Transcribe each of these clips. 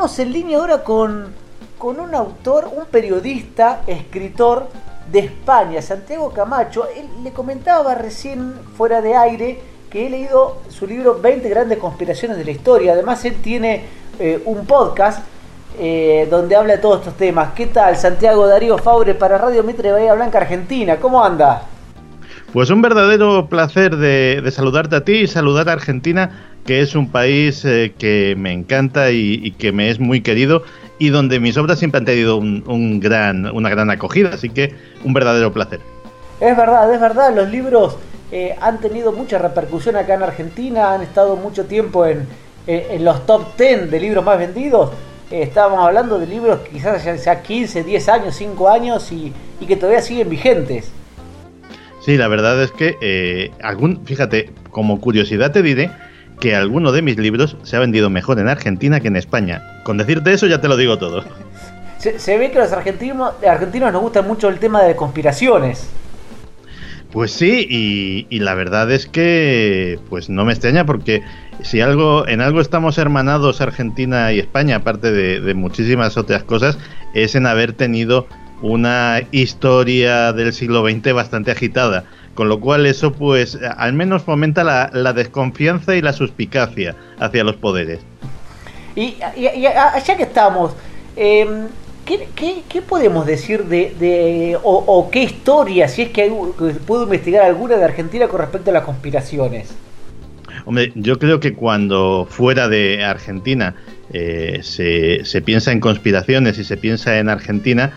estamos en línea ahora con, con un autor, un periodista, escritor de España, Santiago Camacho. Él le comentaba recién fuera de aire que he leído su libro 20 grandes conspiraciones de la historia. Además, él tiene eh, un podcast eh, donde habla de todos estos temas. ¿Qué tal, Santiago Darío Faure para Radio Mitre Bahía Blanca, Argentina? ¿Cómo anda? Pues un verdadero placer de, saludarte a ti y saludar a Argentina, que es un país eh, que me encanta y, que me es muy querido y donde mis obras siempre han tenido un, gran, una gran acogida, así que un verdadero placer. Es verdad, es verdad, los libros eh, han tenido mucha repercusión acá en Argentina, han estado mucho tiempo en, en los top 10 de libros más vendidos. Eh, estábamos hablando de libros que quizás ya 15, 10 años, 5 años y, y que todavía siguen vigentes. Sí, la verdad es que, eh, algún, fíjate, como curiosidad te diré que alguno de mis libros se ha vendido mejor en Argentina que en España. Con decirte eso ya te lo digo todo. Se, ve que los argentinos, argentinos nos gusta mucho el tema de conspiraciones. Pues sí, y, la verdad es que pues no me extraña porque si algo en algo estamos hermanados Argentina y España, aparte de, de muchísimas otras cosas, es en haber tenido una historia del siglo XX bastante agitada, con lo cual eso pues al menos fomenta la, desconfianza y la suspicacia hacia los poderes. Y, ya que estamos, em, ¿qué, podemos decir de, o, qué historia, si es que, puedo investigar alguna de Argentina con respecto a las conspiraciones? Hombre, yo creo que cuando fuera de Argentina eh, se, se piensa en conspiraciones y se piensa en Argentina,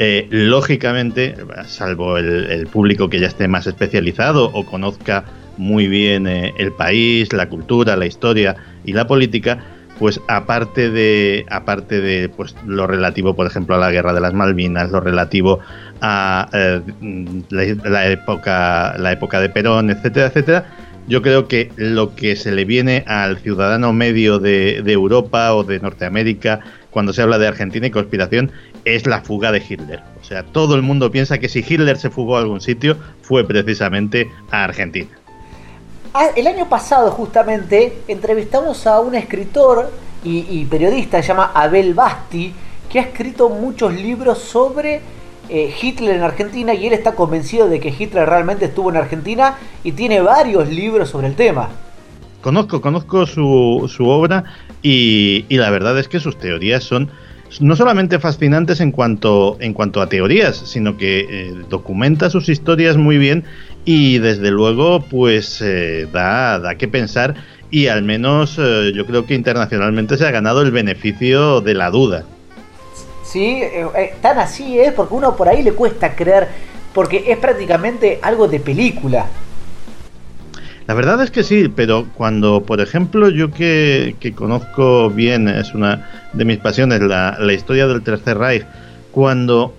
eh, lógicamente, salvo el, público que ya esté más especializado o conozca muy bien eh, el país, la cultura, la historia y la política, pues aparte de aparte de pues lo relativo por ejemplo a la guerra de las Malvinas lo relativo a eh, la, época la época de Perón etcétera etcétera yo creo que lo que se le viene al ciudadano medio de Europa o de Norteamérica cuando se habla de Argentina y conspiración es la fuga de Hitler. O sea, todo el mundo piensa que si Hitler se fugó a algún sitio fue precisamente a Argentina. Ah, el año pasado justamente entrevistamos a un escritor y, periodista, se llama Abel Basti, que ha escrito muchos libros sobre eh, Hitler en Argentina y él está convencido de que Hitler realmente estuvo en Argentina y tiene varios libros sobre el tema. Conozco, conozco su, su obra y, y la verdad es que sus teorías son no solamente fascinantes en cuanto, en cuanto a teorías, sino que eh, documenta sus historias muy bien y desde luego pues eh, da, da que pensar y al menos eh, yo creo que internacionalmente se ha ganado el beneficio de la duda. Sí, tan así es, porque uno por ahí le cuesta creer, porque es prácticamente algo de película. La verdad es que sí, pero cuando, por ejemplo, yo que, conozco bien, es una de mis pasiones, la, historia del Tercer Reich, cuando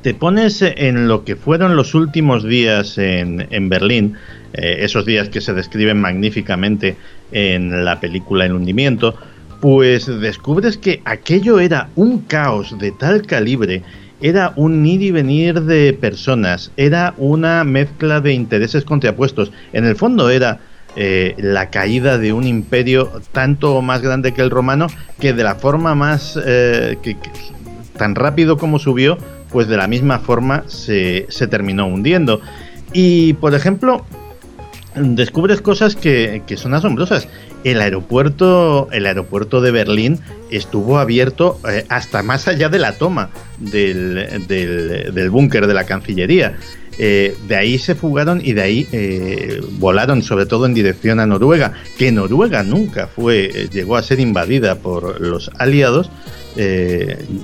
te pones en lo que fueron los últimos días en, en Berlín, eh, esos días que se describen magníficamente en la película El hundimiento, pues descubres que aquello era un caos de tal calibre era un ir y venir de personas, era una mezcla de intereses contrapuestos. En el fondo era eh, la caída de un imperio tanto más grande que el romano, que de la forma más eh, tan rápido como subió, pues de la misma forma se, se terminó hundiendo. Y por ejemplo, descubres cosas que, son asombrosas. El aeropuerto, el aeropuerto de Berlín estuvo abierto eh, hasta más allá de la toma del, del, búnker de la Cancillería. Eh, de ahí se fugaron y de ahí eh, volaron sobre todo en dirección a Noruega, que Noruega nunca fue, llegó a ser invadida por los aliados.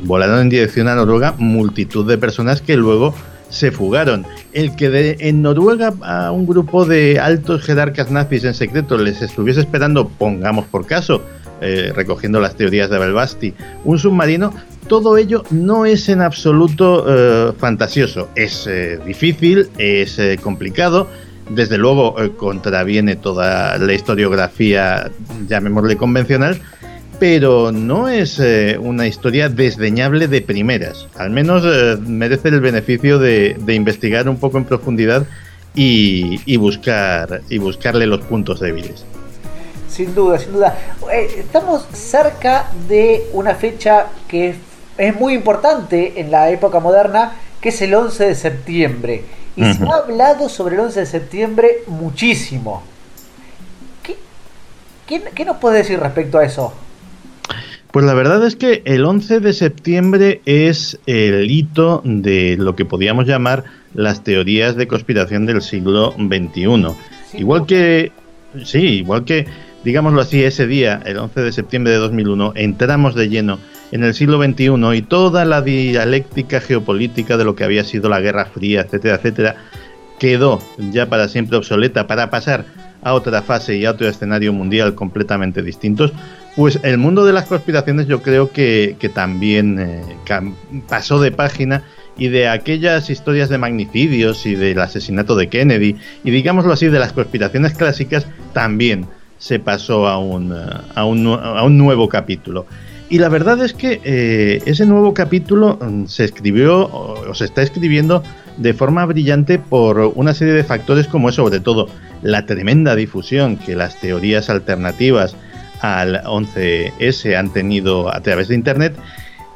volaron en dirección a Noruega multitud de personas que luego se fugaron. El que de, en Noruega a un grupo de altos jerarcas nazis en secreto les estuviese esperando, pongamos por caso, eh, recogiendo las teorías de Belbasti, un submarino, todo ello no es en absoluto eh, fantasioso. Es eh, difícil, es complicado. Desde luego contraviene toda la historiografía, llamémosle convencional, pero no es eh, una historia desdeñable de primeras. Al menos eh, merece el beneficio de, investigar un poco en profundidad y, buscar y buscarle los puntos débiles. Sin duda, sin duda. Eh, estamos cerca de una fecha que es muy importante en la época moderna, que es el 11 de septiembre. Y se ha hablado sobre el 11 de septiembre muchísimo. ¿Qué, qué, nos puede decir respecto a eso? Pues la verdad es que el 11 de septiembre es el hito de lo que podríamos llamar las teorías de conspiración del siglo XXI. igual que, sí, igual que, digámoslo así, ese día, el 11 de septiembre de 2001, entramos de lleno en el siglo XXI y toda la dialéctica geopolítica de lo que había sido la Guerra Fría, etcétera, etcétera, quedó ya para siempre obsoleta para pasar a otra fase y a otro escenario mundial completamente distintos, pues el mundo de las conspiraciones yo creo que, también eh, pasó de página y de aquellas historias de magnicidios y del asesinato de Kennedy y digámoslo así de las conspiraciones clásicas también se pasó a un, a un, a un nuevo capítulo. Y la verdad es que eh, ese nuevo capítulo mm, se escribió o, se está escribiendo de forma brillante por una serie de factores como es sobre todo la tremenda difusión que las teorías alternativas al 11S han tenido a través de Internet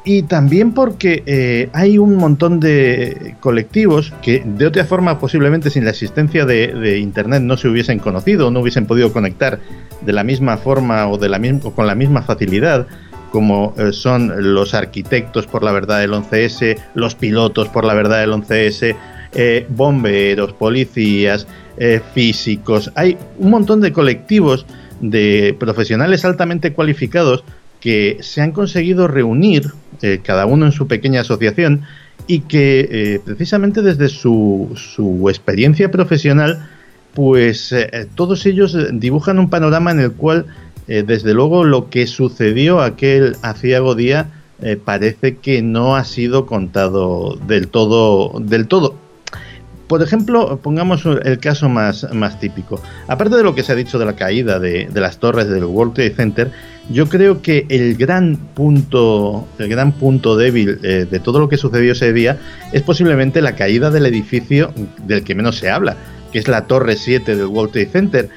y también porque eh, hay un montón de colectivos que de otra forma posiblemente sin la existencia de, Internet no se hubiesen conocido, no hubiesen podido conectar de la misma forma o, de la o con la misma facilidad como eh, son los arquitectos por la verdad del 11S, los pilotos por la verdad del 11S, eh, bomberos, policías, físicos. Hay un montón de colectivos de profesionales altamente cualificados que se han conseguido reunir, cada uno en su pequeña asociación, y que precisamente desde su, su, experiencia profesional, pues todos ellos dibujan un panorama en el cual eh, desde luego lo que sucedió aquel aciago día eh, parece que no ha sido contado del todo, del todo. Por ejemplo, pongamos el caso más, más típico. Aparte de lo que se ha dicho de la caída de, las torres del World Trade Center, yo creo que el gran punto, el gran punto débil eh, de todo lo que sucedió ese día es posiblemente la caída del edificio del que menos se habla, que es la Torre 7 del World Trade Center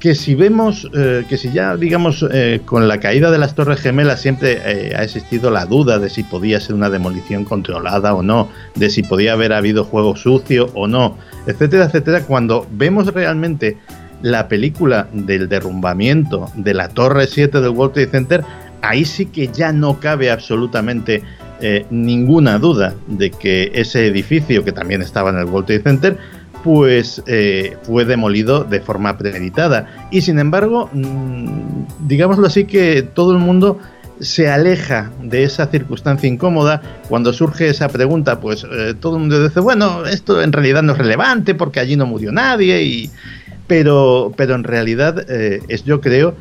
que si vemos, eh, que si ya digamos eh, con la caída de las Torres Gemelas siempre eh, ha existido la duda de si podía ser una demolición controlada o no, de si podía haber habido juego sucio o no, etcétera, etcétera, cuando vemos realmente la película del derrumbamiento de la Torre 7 del World Trade Center, ahí sí que ya no cabe absolutamente ninguna duda de que ese edificio que también estaba en el World Trade Center pues eh, fue demolido de forma premeditada. Y sin embargo, mm, digámoslo así, que todo el mundo se aleja de esa circunstancia incómoda. Cuando surge esa pregunta, pues eh, todo el mundo dice, bueno, esto en realidad no es relevante porque allí no murió nadie. Y... Pero, pero en realidad eh, es, yo creo,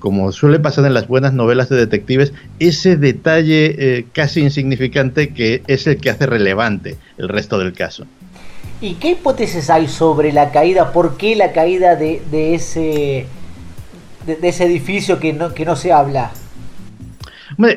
como suele pasar en las buenas novelas de detectives, ese detalle casi insignificante que es el que hace relevante el resto del caso. ¿Y qué hipótesis hay sobre la caída? ¿Por qué la caída de, ese, de, ese edificio que no, que no se habla?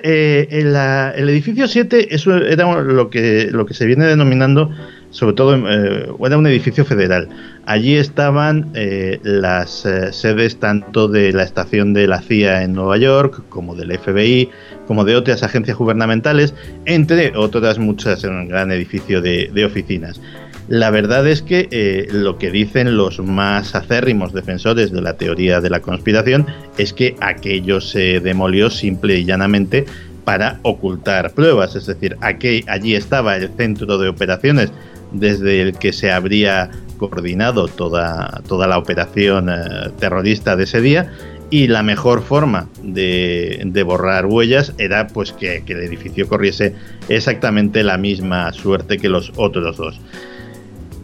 Eh, el, edificio 7 eso era lo que, lo que se viene denominando, sobre todo, eh, era un edificio federal. Allí estaban eh, las sedes tanto de la estación de la CIA en Nueva York, como del FBI, como de otras agencias gubernamentales, entre otras muchas en un gran edificio de oficinas. La verdad es que eh, lo que dicen los más acérrimos defensores de la teoría de la conspiración es que aquello se demolió simple y llanamente para ocultar pruebas, es decir, aquí, allí estaba el centro de operaciones desde el que se habría coordinado toda, toda la operación eh, terrorista de ese día y la mejor forma de, borrar huellas era pues que el edificio corriese exactamente la misma suerte que los otros dos.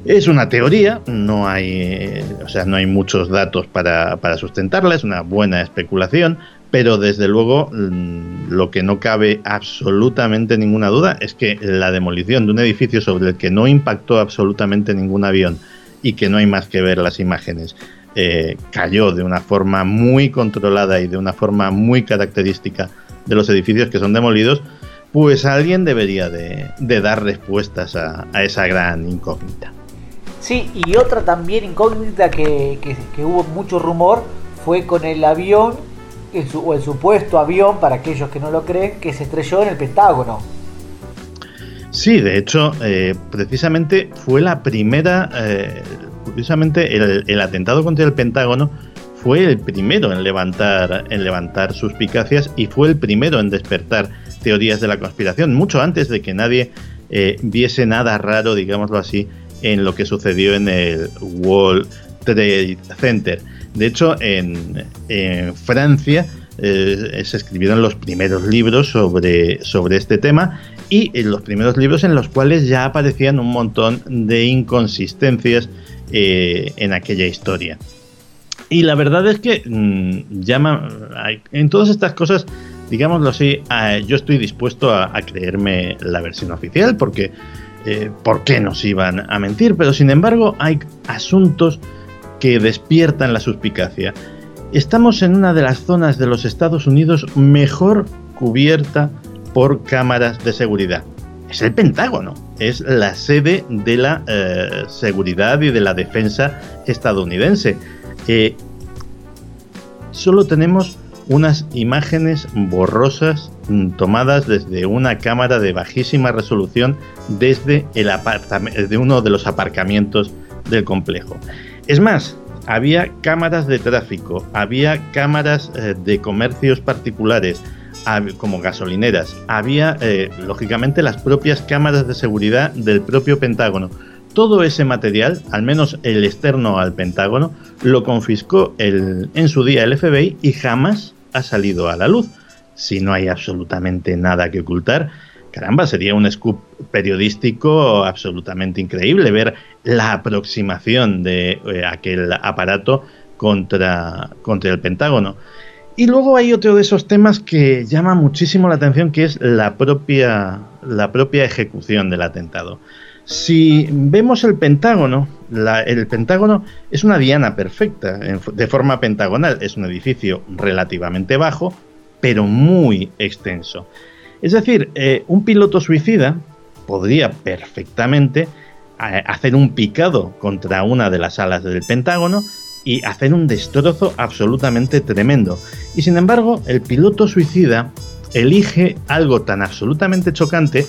Es una teoría, no hay, o sea, no hay muchos datos para, sustentarla, es una buena especulación, pero desde luego mm, lo que no cabe absolutamente ninguna duda es que la demolición de un edificio sobre el que no impactó absolutamente ningún avión y que no hay más que ver las imágenes, eh, cayó de una forma muy controlada y de una forma muy característica de los edificios que son demolidos, pues alguien debería de, dar respuestas a esa gran incógnita. Sí, y otra también incógnita que, hubo mucho rumor fue con el avión, o el supuesto avión, para aquellos que no lo creen, que se estrelló en el Pentágono. Sí, de hecho, eh, precisamente fue la primera, eh, precisamente el, atentado contra el Pentágono fue el primero en levantar, en levantar suspicacias y fue el primero en despertar teorías de la conspiración, mucho antes de que nadie eh, viese nada raro, digámoslo así, en lo que sucedió en el World Trade Center. De hecho, en, Francia eh, se escribieron los primeros libros sobre, sobre este tema y en los primeros libros en los cuales ya aparecían un montón de inconsistencias eh, en aquella historia. Y la verdad es que mm, llama, en todas estas cosas, digámoslo así, yo estoy dispuesto a, creerme la versión oficial porque eh, ¿por qué nos iban a mentir? Pero sin embargo hay asuntos que despiertan la suspicacia. Estamos en una de las zonas de los Estados Unidos mejor cubierta por cámaras de seguridad. Es el Pentágono, es la sede de la eh, seguridad y de la defensa estadounidense. Eh, solo tenemos unas imágenes borrosas mm, tomadas desde una cámara de bajísima resolución desde el de uno de los aparcamientos del complejo. Es más, había cámaras de tráfico, había cámaras eh, de comercios particulares, como gasolineras, había eh, lógicamente las propias cámaras de seguridad del propio Pentágono. Todo ese material, al menos el externo al Pentágono, lo confiscó en su día el FBI y jamás ha salido a la luz. Si no hay absolutamente nada que ocultar, caramba, sería un scoop periodístico absolutamente increíble ver la aproximación de eh, aquel aparato contra, contra el Pentágono. Y luego hay otro de esos temas que llama muchísimo la atención, que es la propia, la propia ejecución del atentado. Si vemos el Pentágono, el Pentágono es una diana perfecta, de forma pentagonal. Es un edificio relativamente bajo, pero muy extenso. Es decir, eh, un piloto suicida podría perfectamente eh, hacer un picado contra una de las alas del Pentágono y hacer un destrozo absolutamente tremendo. Y sin embargo, el piloto suicida elige algo tan absolutamente chocante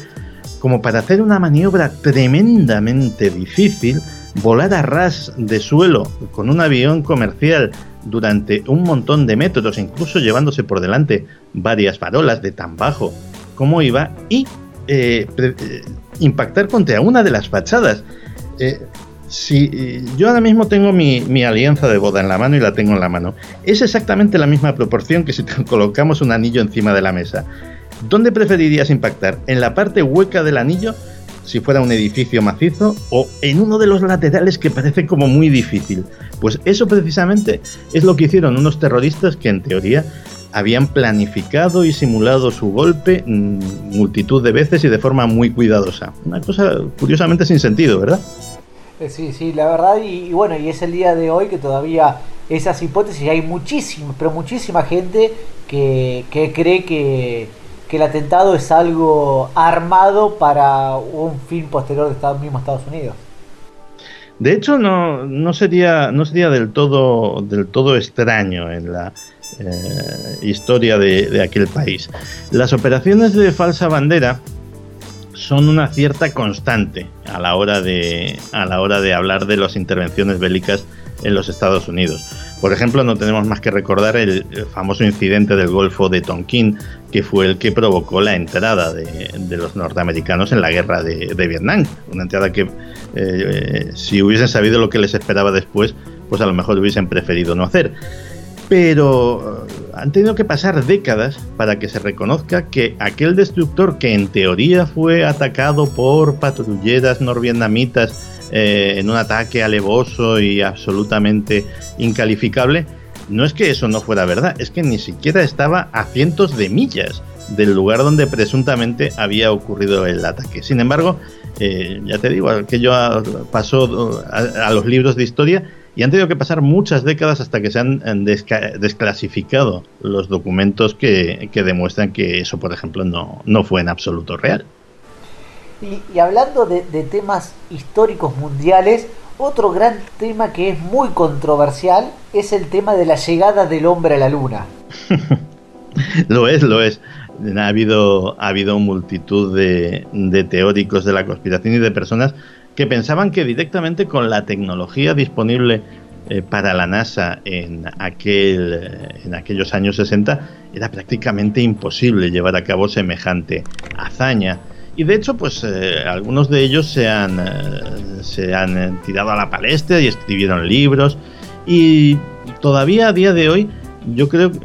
como para hacer una maniobra tremendamente difícil, volar a ras de suelo con un avión comercial durante un montón de metros, incluso llevándose por delante varias farolas de tan bajo como iba, y eh, eh, impactar contra una de las fachadas. Eh, si yo ahora mismo tengo mi, mi, alianza de boda en la mano y la tengo en la mano, es exactamente la misma proporción que si colocamos un anillo encima de la mesa. ¿Dónde preferirías impactar? ¿En la parte hueca del anillo, si fuera un edificio macizo, o en uno de los laterales que parece como muy difícil? Pues eso precisamente es lo que hicieron unos terroristas que en teoría habían planificado y simulado su golpe mm, multitud de veces y de forma muy cuidadosa. Una cosa curiosamente sin sentido, ¿verdad? Eh, sí, sí, la verdad, y, bueno, y es el día de hoy que todavía esas hipótesis, hay muchísima, pero muchísima gente que, que cree que, el atentado es algo armado para un fin posterior de Estados, mismo Estados Unidos. De hecho, no, no, sería, no sería del todo, del todo extraño en la eh, historia de, de, aquel país. Las operaciones de falsa bandera son una cierta constante a la hora de, a la hora de hablar de las intervenciones bélicas en los Estados Unidos. Por ejemplo, no tenemos más que recordar el famoso incidente del Golfo de Tonkin, que fue el que provocó la entrada de, los norteamericanos en la guerra de, Vietnam. Una entrada que, eh, si hubiesen sabido lo que les esperaba después, pues a lo mejor hubiesen preferido no hacer. Pero eh, han tenido que pasar décadas para que se reconozca que aquel destructor que en teoría fue atacado por patrulleras norvietnamitas eh, en un ataque alevoso y absolutamente incalificable, no es que eso no fuera verdad, es que ni siquiera estaba a cientos de millas del lugar donde presuntamente había ocurrido el ataque. Sin embargo, eh, ya te digo, aquello pasó a, los libros de historia y han tenido que pasar muchas décadas hasta que se han desclasificado los documentos que, demuestran que eso, por ejemplo, no, no fue en absoluto real. Y, hablando de, temas históricos mundiales, otro gran tema que es muy controversial es el tema de la llegada del hombre a la luna. lo es, lo es. Ha habido, ha habido multitud de, teóricos de la conspiración y de personas que pensaban que directamente con la tecnología disponible eh, para la NASA en, aquel, en aquellos años 60 era prácticamente imposible llevar a cabo semejante hazaña. Y de hecho, pues eh, algunos de ellos se han, se han tirado a la palestra y escribieron libros. Y todavía a día de hoy, yo creo que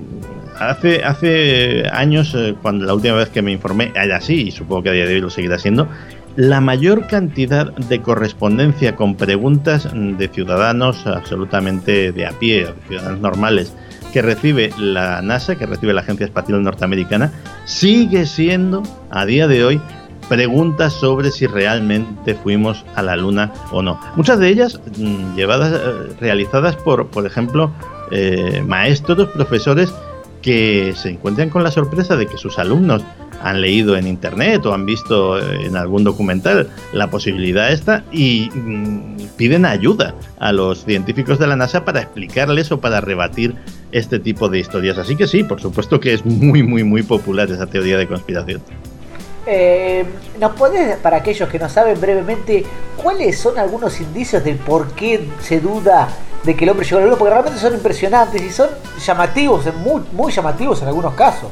hace, hace años, cuando la última vez que me informé, era así, y supongo que a día de hoy lo seguirá siendo, la mayor cantidad de correspondencia con preguntas de ciudadanos absolutamente de a pie, ciudadanos normales, que recibe la NASA, que recibe la Agencia Espacial Norteamericana, sigue siendo a día de hoy preguntas sobre si realmente fuimos a la Luna o no. Muchas de ellas mm, llevadas, eh, realizadas por, por ejemplo, eh, maestros, profesores que se encuentran con la sorpresa de que sus alumnos han leído en internet o han visto en algún documental la posibilidad esta y mm, piden ayuda a los científicos de la NASA para explicarles o para rebatir este tipo de historias. Así que sí, por supuesto que es muy, muy, muy popular esa teoría de conspiración. Eh, ¿Nos puedes, para aquellos que no saben brevemente, cuáles son algunos indicios de por qué se duda de que el hombre llegó a la? Porque realmente son impresionantes y son llamativos, muy, llamativos en algunos casos.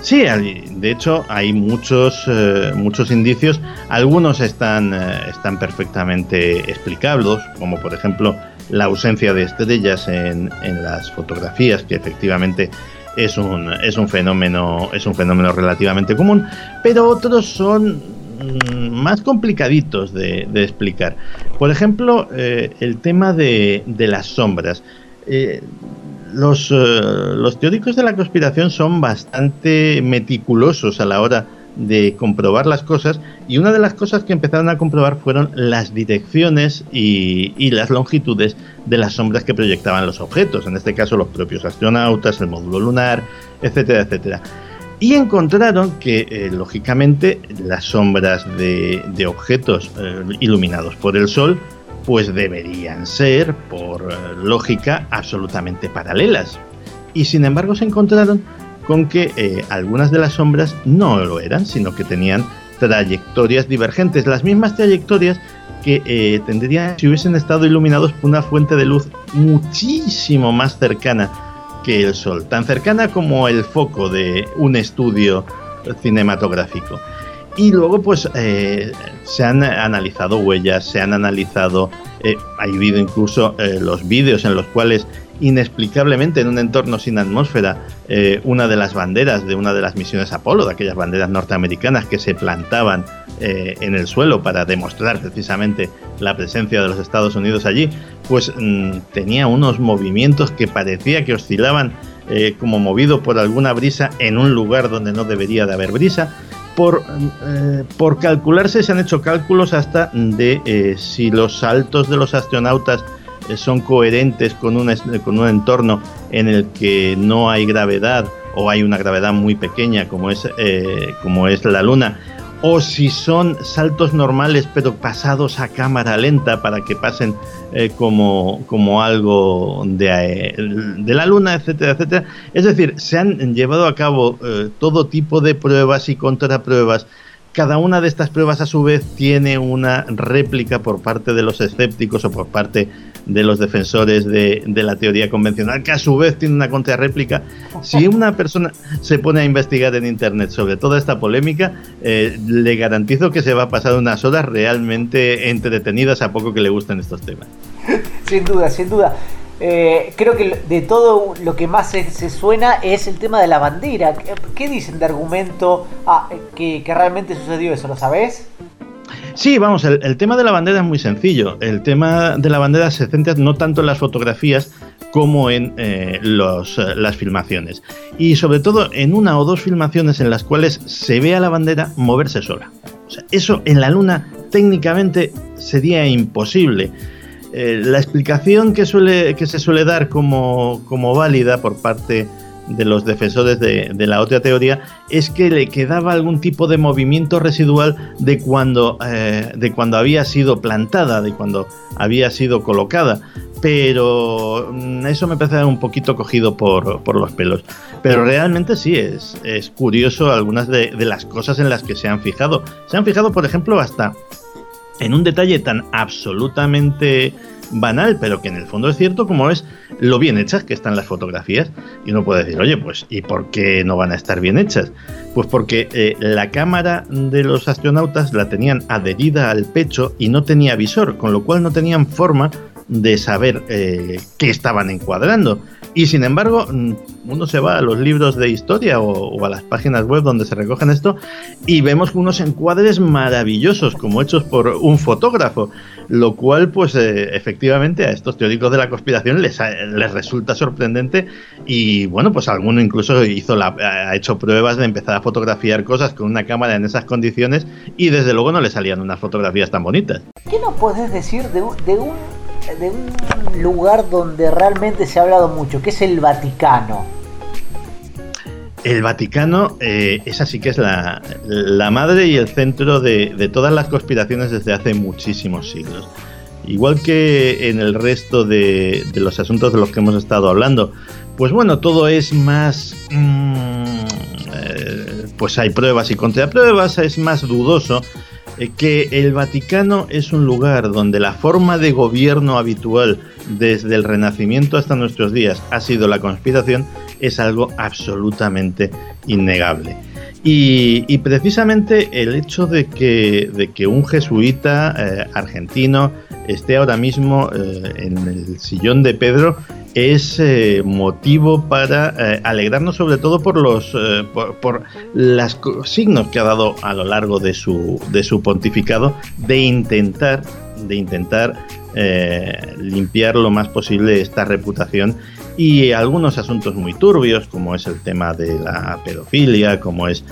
Sí, de hecho hay muchos, eh, muchos indicios. Algunos están, eh, están perfectamente explicables, como por ejemplo la ausencia de estrellas en las fotografías, que efectivamente es un, es un fenómeno es un fenómeno relativamente común, pero otros son mm, más complicaditos de, explicar. Por ejemplo, eh, el tema de, de las sombras. Los, eh, los teóricos de la conspiración son bastante meticulosos a la hora de comprobar las cosas y una de las cosas que empezaron a comprobar fueron las direcciones y, las longitudes de las sombras que proyectaban los objetos, en este caso los propios astronautas, el módulo lunar, etcétera, etcétera. Y encontraron que, eh, lógicamente, las sombras de, de objetos eh, iluminados por el Sol pues deberían ser, por eh, lógica, absolutamente paralelas. Y sin embargo se encontraron con que eh, algunas de las sombras no lo eran, sino que tenían trayectorias divergentes, las mismas trayectorias que eh, tendrían si hubiesen estado iluminados por una fuente de luz muchísimo más cercana que el Sol, tan cercana como el foco de un estudio cinematográfico. Y luego, pues, eh, se han analizado huellas, se han analizado, eh, ha habido incluso los vídeos en los cuales, inexplicablemente, en un entorno sin atmósfera, una de las banderas de una de las misiones Apolo, de aquellas banderas norteamericanas que se plantaban en el suelo para demostrar precisamente la presencia de los Estados Unidos allí, pues mm, tenía unos movimientos que parecía que oscilaban como movido por alguna brisa en un lugar donde no debería de haber brisa. Por, eh, por calcularse se han hecho cálculos hasta de eh, si los saltos de los astronautas eh, son coherentes con un, con un entorno en el que no hay gravedad o hay una gravedad muy pequeña como es, como es la Luna o si son saltos normales pero pasados a cámara lenta para que pasen eh, como, como algo de, eh, de, la luna, etcétera, etcétera. Es decir, se han llevado a cabo eh, todo tipo de pruebas y contrapruebas cada una de estas pruebas a su vez tiene una réplica por parte de los escépticos o por parte de los defensores de, la teoría convencional, que a su vez tiene una contrarréplica. Si una persona se pone a investigar en Internet sobre toda esta polémica, eh, le garantizo que se va a pasar unas horas realmente entretenidas a poco que le gusten estos temas. Sin duda, sin duda. Eh, creo que de todo lo que más se, suena es el tema de la bandera. ¿Qué dicen de argumento ah, que, realmente sucedió eso? ¿Lo sabes? Sí, vamos, el, tema de la bandera es muy sencillo. El tema de la bandera se centra no tanto en las fotografías como en eh, eh, las filmaciones. Y sobre todo en una o dos filmaciones en las cuales se ve a la bandera moverse sola. Eso en la Luna técnicamente sería imposible. Eh, la explicación que, suele, que se suele dar como, válida por parte los defensores de, la otra teoría es que le quedaba algún tipo de movimiento residual de cuando, eh, de cuando había sido plantada, de cuando había sido colocada. Pero mm, eso me parece un poquito cogido por, por los pelos. Pero realmente sí, es, es curioso algunas de, de las cosas en las que se han fijado. Se han fijado, por ejemplo, hasta en un detalle tan absolutamente banal, pero que en el fondo es cierto, como es lo bien hechas que están las fotografías. Y uno puede decir, oye, pues, ¿y por qué no van a estar bien hechas? Pues porque eh, la cámara de los astronautas la tenían adherida al pecho y no tenía visor, con lo cual no tenían forma de saber eh, qué estaban encuadrando. Y sin embargo, mm, uno se va a los libros de historia o, a las páginas web donde se recogen esto y vemos unos encuadres maravillosos como hechos por un fotógrafo, lo cual pues eh, efectivamente a estos teóricos de la conspiración les, les resulta sorprendente y bueno pues alguno incluso hizo la, ha hecho pruebas de empezar a fotografiar cosas con una cámara en esas condiciones y desde luego no le salían unas fotografías tan bonitas. ¿Qué nos puedes decir de, un de un lugar donde realmente se ha hablado mucho, que es el Vaticano. El Vaticano, eh, esa sí que es la, madre y el centro de, todas las conspiraciones desde hace muchísimos siglos. Igual que en el resto de, los asuntos de los que hemos estado hablando, pues bueno, todo es más... Mm, eh, pues hay pruebas y contrapruebas, es más dudoso eh, que el Vaticano es un lugar donde la forma de gobierno habitual desde el Renacimiento hasta nuestros días ha sido la conspiración es algo absolutamente innegable. Y, precisamente el hecho de que, de que un jesuita eh, argentino esté ahora mismo eh, en el sillón de Pedro es eh, motivo para alegrarnos sobre todo por los por, los signos que ha dado a lo largo de su, de su pontificado de intentar de intentar limpiar lo más posible esta reputación y algunos asuntos muy turbios como es el tema de la pedofilia como es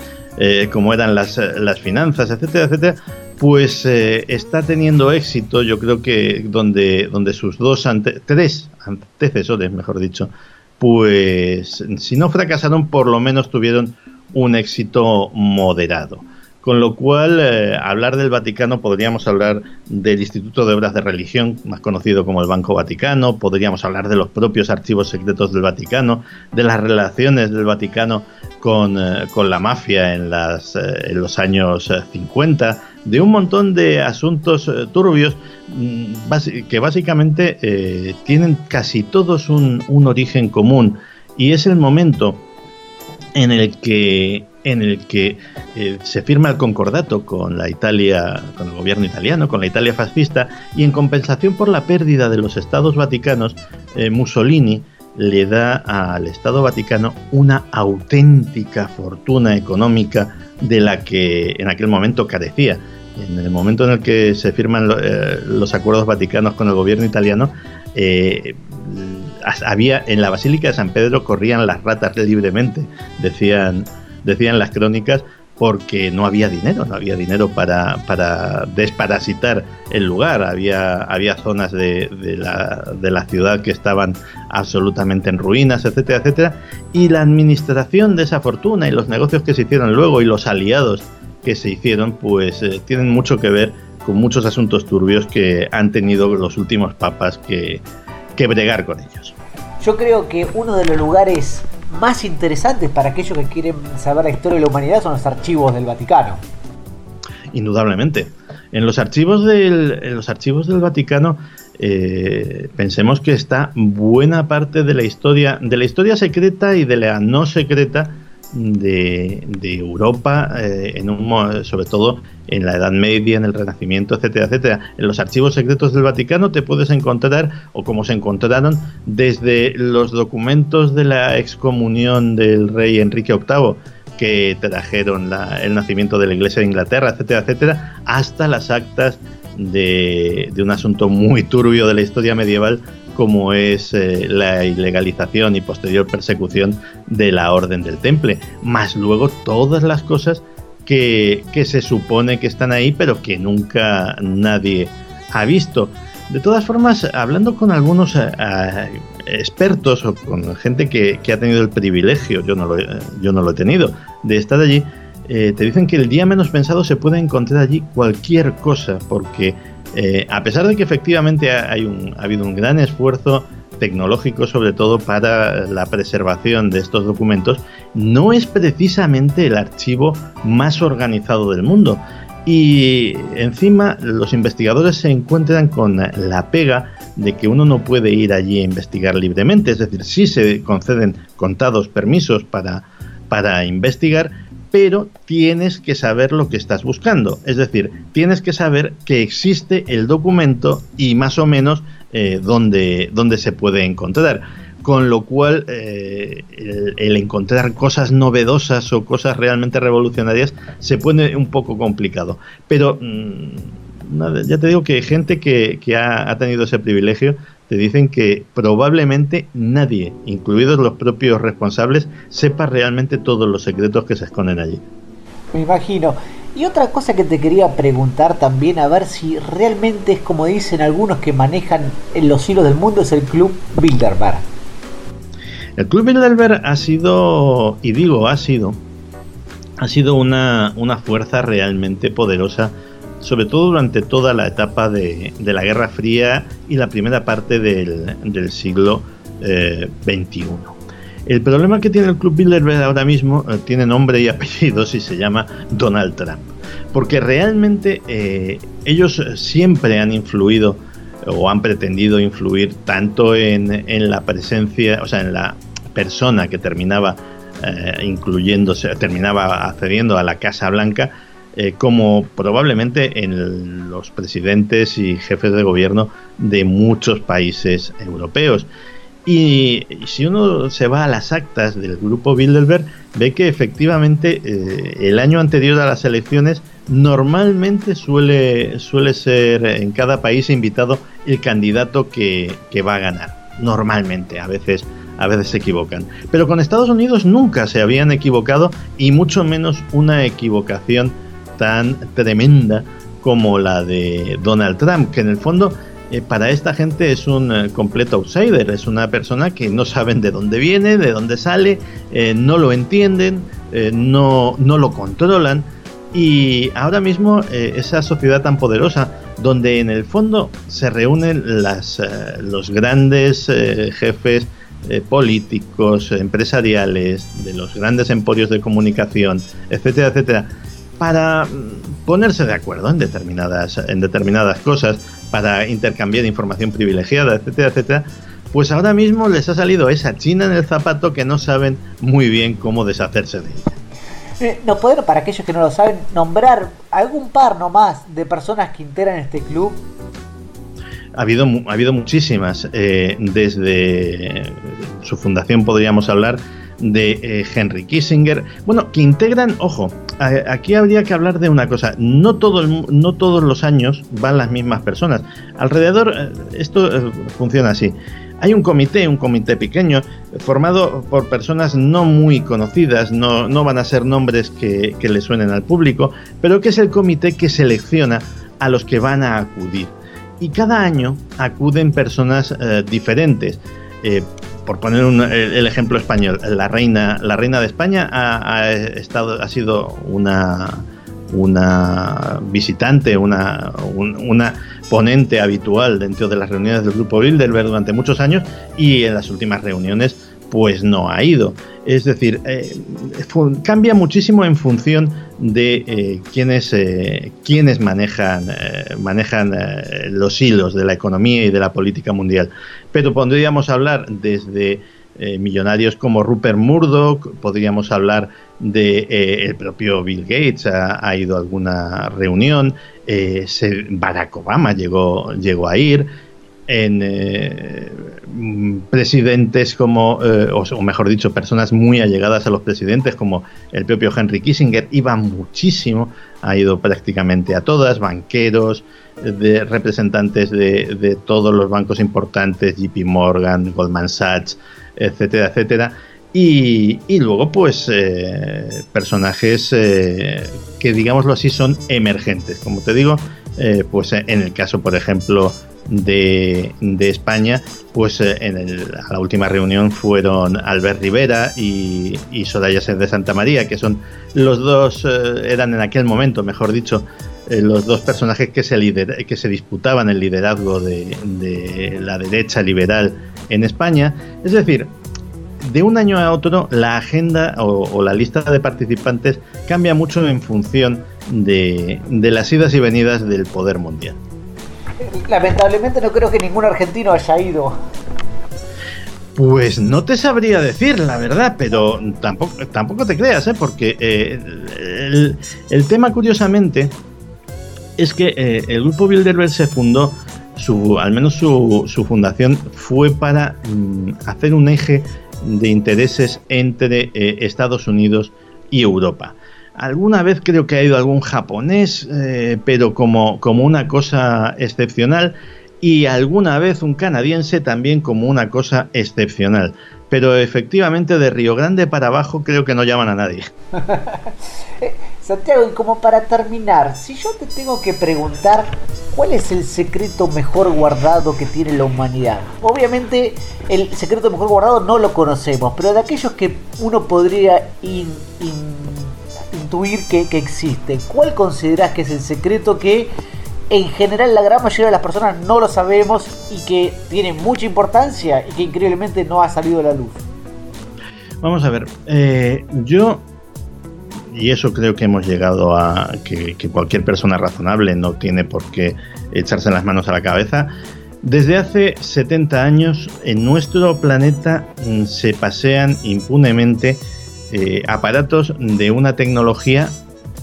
como eran las, las finanzas etcétera etcétera pues eh, está teniendo éxito, yo creo que donde, donde sus dos, tres antecesores, mejor dicho, pues si no fracasaron, por lo menos tuvieron un éxito moderado. Con lo cual, eh, hablar del Vaticano podríamos hablar del Instituto de Obras de Religión, más conocido como el Banco Vaticano, podríamos hablar de los propios archivos secretos del Vaticano, de las relaciones del Vaticano con, eh, la mafia en, las, en los años 50, de un montón de asuntos eh, turbios mm, que básicamente eh, tienen casi todos un, origen común. Y es el momento en el que en el que eh, se firma el concordato con la Italia, con el gobierno italiano, con la Italia fascista, y en compensación por la pérdida de los estados vaticanos, Mussolini le da al Estado Vaticano una auténtica fortuna económica de la que en aquel momento carecía. En el momento en el que se firman eh, los acuerdos vaticanos con el gobierno italiano, eh, había en la Basílica de San Pedro corrían las ratas libremente, decían, decían las crónicas, porque no había dinero, no había dinero para, para desparasitar el lugar. Había, había zonas de, la, de, la, ciudad que estaban absolutamente en ruinas, etcétera, etcétera. Y la administración de esa fortuna y los negocios que se hicieron luego y los aliados que se hicieron, pues eh, tienen mucho que ver con muchos asuntos turbios que han tenido los últimos papas que, que bregar con ellos. Yo creo que uno de los lugares más interesantes para aquellos que quieren saber la historia de la humanidad son los archivos del Vaticano. Indudablemente. En los archivos del, en los archivos del Vaticano eh, pensemos que está buena parte de la historia, de la historia secreta y de la no secreta de, Europa, eh, en un, sobre todo en la Edad Media, en el Renacimiento, etcétera, etcétera. En los archivos secretos del Vaticano te puedes encontrar, o como se encontraron, desde los documentos de la excomunión del rey Enrique VIII, que trajeron el nacimiento de la Iglesia de Inglaterra, etcétera, etcétera, hasta las actas de, de un asunto muy turbio de la historia medieval como es eh, la ilegalización y posterior persecución de la Orden del Temple, más luego todas las cosas que, se supone que están ahí, pero que nunca nadie ha visto. De todas formas, hablando con algunos eh, expertos o con gente que, ha tenido el privilegio, yo no lo, yo no lo he tenido, de estar allí, te dicen que el día menos pensado se puede encontrar allí cualquier cosa, porque a pesar de que efectivamente hay ha habido un gran esfuerzo tecnológico, sobre todo para la preservación de estos documentos, no es precisamente el archivo más organizado del mundo. Y encima los investigadores se encuentran con la pega de que uno no puede ir allí a investigar libremente, es decir, sí se conceden contados permisos para, para investigar, pero tienes que saber lo que estás buscando, es decir, tienes que saber que existe el documento y más o menos eh, donde, se puede encontrar. Con lo cual, eh, el, encontrar cosas novedosas o cosas realmente revolucionarias se pone un poco complicado. Pero mm, ya te digo que gente que, ha, tenido ese privilegio te dicen que probablemente nadie, incluidos los propios responsables, sepa realmente todos los secretos que se esconden allí. Me imagino. Y otra cosa que te quería preguntar también, a ver si realmente es como dicen algunos que manejan en los hilos del mundo, es el Club Bilderberg. El Club Bilderberg ha sido, y digo ha sido, ha sido una, fuerza realmente poderosa, sobre todo durante toda la etapa de, la Guerra Fría y la primera parte del, siglo XXI. Eh, el problema que tiene el Club Bilderberg ahora mismo eh, tiene nombre y apellidos y se llama Donald Trump. Porque realmente eh, ellos siempre han influido o han pretendido influir tanto en, la presencia, o sea, en la persona que terminaba eh, incluyéndose, terminaba accediendo a la Casa Blanca, como probablemente en los presidentes y jefes de gobierno de muchos países europeos. Y si uno se va a las actas del grupo Bilderberg, ve que efectivamente eh, el año anterior a las elecciones normalmente suele, suele ser en cada país invitado el candidato que, va a ganar. Normalmente, a veces, a veces se equivocan. Pero con Estados Unidos nunca se habían equivocado y mucho menos una equivocación tan tremenda como la de Donald Trump, que en el fondo eh, para esta gente es un eh, completo outsider, es una persona que no saben de dónde viene, de dónde sale, eh, no lo entienden, no, no lo controlan. Y ahora mismo esa sociedad tan poderosa, donde en el fondo se reúnen las, los grandes jefes políticos, empresariales, de los grandes emporios de comunicación, etcétera, etcétera, para ponerse de acuerdo en determinadas, en determinadas cosas, para intercambiar información privilegiada, etcétera, etcétera, pues ahora mismo les ha salido esa china en el zapato que no saben muy bien cómo deshacerse de ella. Eh, ¿No pueden, para aquellos que no lo saben, nombrar algún par nomás de personas que integran este club? Ha habido, ha habido muchísimas. Eh, desde su fundación podríamos hablar de eh, Henry Kissinger. Bueno, que integran, ojo, aquí habría que hablar de una cosa. No, no todos los años van las mismas personas. Alrededor, eh, esto eh, funciona así. Hay un comité, un comité pequeño, formado por personas no muy conocidas, no, no van a ser nombres que, le suenen al público, pero que es el comité que selecciona a los que van a acudir. Y cada año acuden personas diferentes por poner el, ejemplo español, la reina, la reina de España ha, estado, ha sido una, una visitante, una, una ponente habitual dentro de las reuniones del Grupo Bilderberg durante muchos años y en las últimas reuniones pues no ha ido. Es decir, eh, cambia muchísimo en función de eh, quienes, eh, manejan, manejan los hilos de la economía y de la política mundial. Pero podríamos hablar desde millonarios como Rupert Murdoch, podríamos hablar de el propio Bill Gates, ha, ido a alguna reunión, Barack Obama llegó, llegó a ir en eh, presidentes como, eh, o, mejor dicho, personas muy allegadas a los presidentes como el propio Henry Kissinger, iba muchísimo, ha ido prácticamente a todas, banqueros, de representantes de, todos los bancos importantes, JP Morgan, Goldman Sachs, etcétera, etcétera. Y, luego, pues, eh, personajes que, digámoslo así, son emergentes. Como te digo, pues en el caso, por ejemplo, de, España, pues eh, en la última reunión fueron Albert Rivera y, y Soraya de Santa María, que son los dos, eh, eran en aquel momento, mejor dicho, eh, los dos personajes que se, disputaban el liderazgo de, la derecha liberal en España. Es decir, de un año a otro la agenda o, la lista de participantes cambia mucho en función de las idas y venidas del poder mundial. Lamentablemente no creo que ningún argentino haya ido. Pues no te sabría decir, la verdad, pero tampoco, tampoco te creas, ¿eh? porque eh, el, tema, curiosamente, es que eh, el grupo Bilderberg se fundó, su, al menos su, su fundación fue para mm, hacer un eje de intereses entre eh, Estados Unidos y Europa. Alguna vez creo que ha ido algún japonés, eh, pero como, como una cosa excepcional, y alguna vez un canadiense también como una cosa excepcional. Pero efectivamente de Río Grande para abajo creo que no llaman a nadie. Eh, Santiago, y como para terminar, si yo te tengo que preguntar cuál es el secreto mejor guardado que tiene la humanidad. Obviamente el secreto mejor guardado no lo conocemos, pero de aquellos que uno podría intuir que, que existe, ¿cuál consideras que es el secreto que en general la gran mayoría de las personas no lo sabemos y que tiene mucha importancia y que increíblemente no ha salido a la luz? Vamos a ver, eh, yo y eso creo que hemos llegado a que, cualquier persona razonable no tiene por qué echarse las manos a la cabeza. Desde hace 70 años en nuestro planeta mm, se pasean impunemente eh, aparatos de una tecnología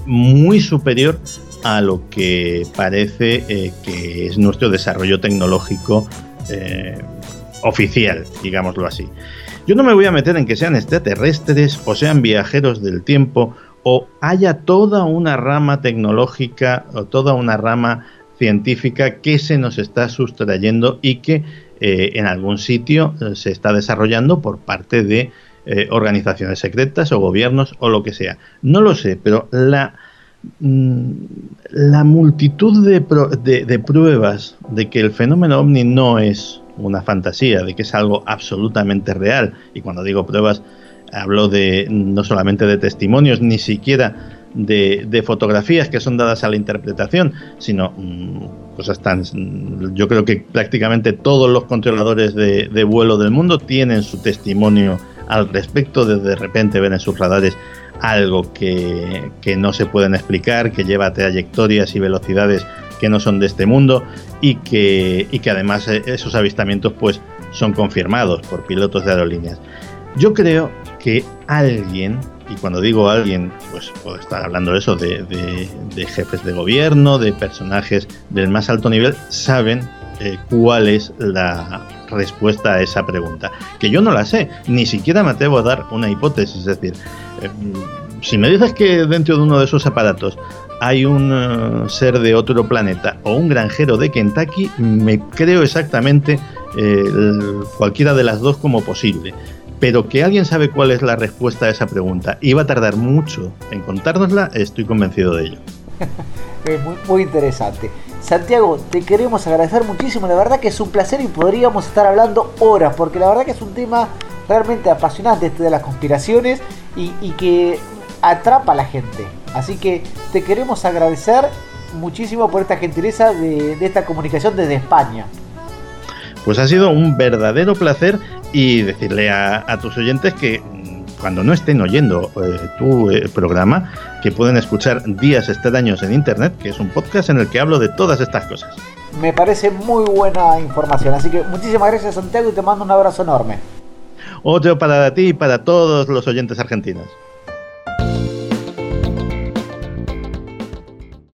muy superior a lo que parece eh, que es nuestro desarrollo tecnológico eh, oficial, digámoslo así. Yo no me voy a meter en que sean extraterrestres o sean viajeros del tiempo o haya toda una rama tecnológica o toda una rama científica que se nos está sustrayendo y que en algún sitio se está desarrollando por parte de eh, organizaciones secretas o gobiernos o lo que sea. No lo sé, pero la, mm, la multitud de, de pruebas de que el fenómeno ovni no es una fantasía, de que es algo absolutamente real, y cuando digo pruebas Hablo de no solamente de testimonios, ni siquiera de, fotografías que son dadas a la interpretación, sino mm, cosas tan... Yo creo que prácticamente todos los controladores de, vuelo del mundo tienen su testimonio al respecto, de de repente ven en sus radares algo que, que no se pueden explicar, que lleva trayectorias y velocidades que no son de este mundo y que, y que además eh, esos avistamientos pues son confirmados por pilotos de aerolíneas. Yo creo que alguien, y cuando digo alguien, pues puedo estar hablando de eso, de, jefes de gobierno, de personajes del más alto nivel, saben eh, cuál es la respuesta a esa pregunta. Que yo no la sé, ni siquiera me atrevo a dar una hipótesis. Es decir, eh, si me dices que dentro de uno de esos aparatos hay un eh, ser de otro planeta o un granjero de Kentucky, me creo exactamente cualquiera de las dos como posible pero que alguien sabe cuál es la respuesta a esa pregunta y va a tardar mucho en contárnosla, estoy convencido de ello. muy, muy interesante. Santiago, te queremos agradecer muchísimo, la verdad que es un placer y podríamos estar hablando horas, porque la verdad que es un tema realmente apasionante este de las conspiraciones y, que atrapa a la gente. Así que te queremos agradecer muchísimo por esta gentileza de, esta comunicación desde España. Pues ha sido un verdadero placer y decirle a, tus oyentes que cuando no estén oyendo eh, tu eh, programa, que pueden escuchar Días Extraños en Internet, que es un podcast en el que hablo de todas estas cosas. Me parece muy buena información, así que muchísimas gracias Santiago y te mando un abrazo enorme. Otro para ti y para todos los oyentes argentinos.